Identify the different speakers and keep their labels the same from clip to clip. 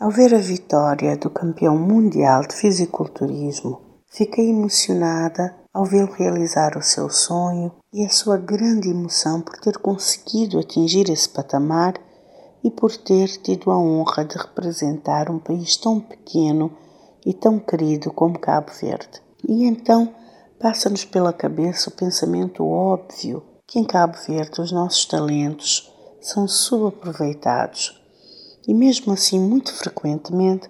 Speaker 1: Ao ver a vitória do campeão mundial de fisiculturismo, fiquei emocionada ao vê-lo realizar o seu sonho e a sua grande emoção por ter conseguido atingir esse patamar e por ter tido a honra de representar um país tão pequeno e tão querido como Cabo Verde. E então passa-nos pela cabeça o pensamento óbvio que em Cabo Verde os nossos talentos são subaproveitados e, mesmo assim, muito frequentemente,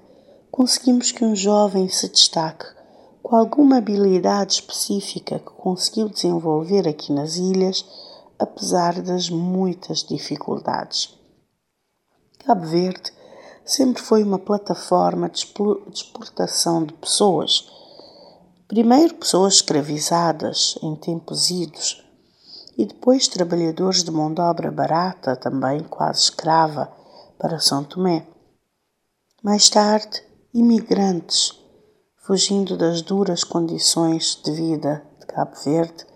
Speaker 1: conseguimos que um jovem se destaque com alguma habilidade específica que conseguiu desenvolver aqui nas ilhas, apesar das muitas dificuldades. Cabo Verde sempre foi uma plataforma de exportação de pessoas. Primeiro, pessoas escravizadas em tempos idos, e depois trabalhadores de mão de obra barata, também quase escrava, para São Tomé. Mais tarde, imigrantes, fugindo das duras condições de vida de Cabo Verde,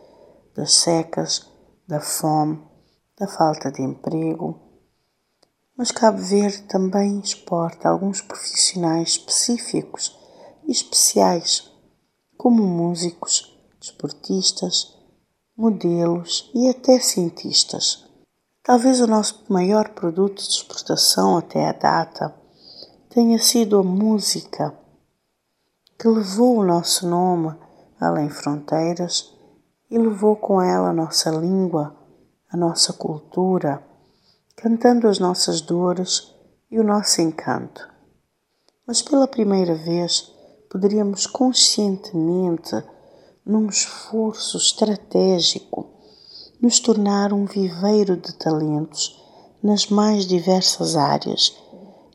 Speaker 1: das secas, da fome, da falta de emprego mas Cabo Verde também exporta alguns profissionais específicos e especiais, como músicos, desportistas, modelos e até cientistas. Talvez o nosso maior produto de exportação até a data tenha sido a música, que levou o nosso nome além fronteiras e levou com ela a nossa língua, a nossa cultura cantando as nossas dores e o nosso encanto. Mas pela primeira vez poderíamos conscientemente, num esforço estratégico, nos tornar um viveiro de talentos nas mais diversas áreas,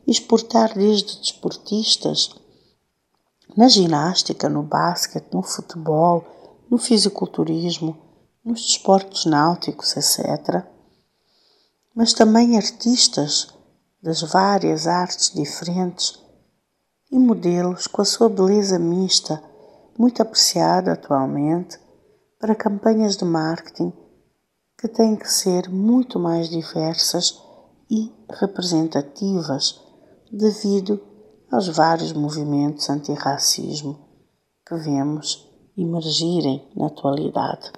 Speaker 1: exportar desde desportistas na ginástica, no basquete, no futebol, no fisiculturismo, nos desportos náuticos, etc mas também artistas das várias artes diferentes e modelos com a sua beleza mista, muito apreciada atualmente para campanhas de marketing que têm que ser muito mais diversas e representativas devido aos vários movimentos antirracismo que vemos emergirem na atualidade.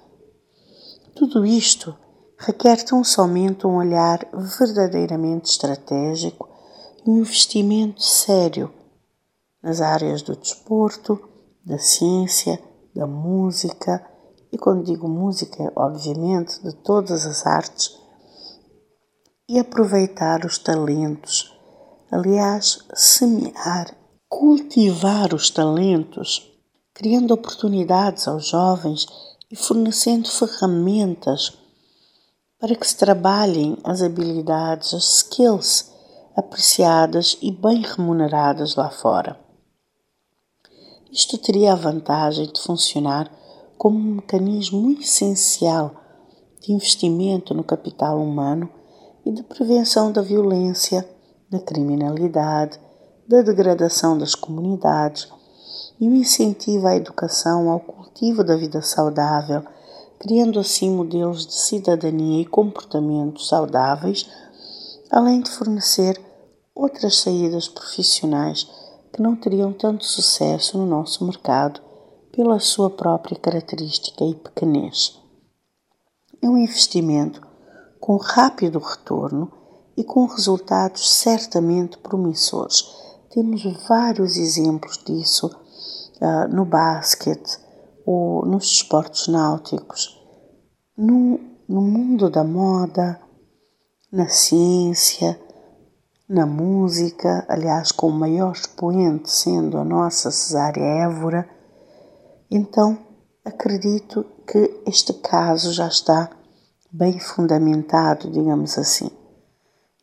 Speaker 1: Tudo isto requer tão somente um olhar verdadeiramente estratégico e um investimento sério nas áreas do desporto, da ciência, da música e, quando digo música, obviamente, de todas as artes e aproveitar os talentos. Aliás, semear, cultivar os talentos, criando oportunidades aos jovens e fornecendo ferramentas para que se trabalhem as habilidades, as skills apreciadas e bem remuneradas lá fora. Isto teria a vantagem de funcionar como um mecanismo essencial de investimento no capital humano e de prevenção da violência, da criminalidade, da degradação das comunidades e um incentivo à educação, ao cultivo da vida saudável criando assim modelos de cidadania e comportamentos saudáveis, além de fornecer outras saídas profissionais que não teriam tanto sucesso no nosso mercado pela sua própria característica e pequenez. É um investimento com rápido retorno e com resultados certamente promissores. Temos vários exemplos disso uh, no basquete, ou nos esportes náuticos, no, no mundo da moda, na ciência, na música, aliás, com o maior expoente sendo a nossa Cesária Évora, então acredito que este caso já está bem fundamentado, digamos assim.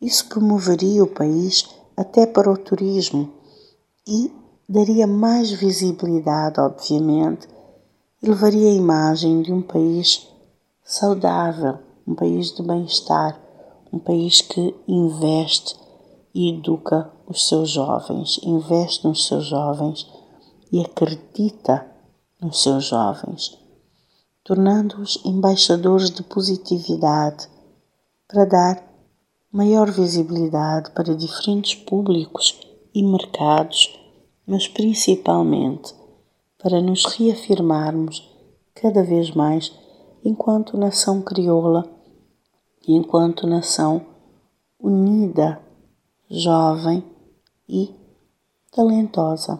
Speaker 1: Isso promoveria o país até para o turismo e daria mais visibilidade, obviamente, levaria a imagem de um país saudável, um país de bem-estar, um país que investe e educa os seus jovens, investe nos seus jovens e acredita nos seus jovens, tornando-os embaixadores de positividade para dar maior visibilidade para diferentes públicos e mercados, mas principalmente para nos reafirmarmos cada vez mais enquanto nação crioula, enquanto nação unida, jovem e talentosa.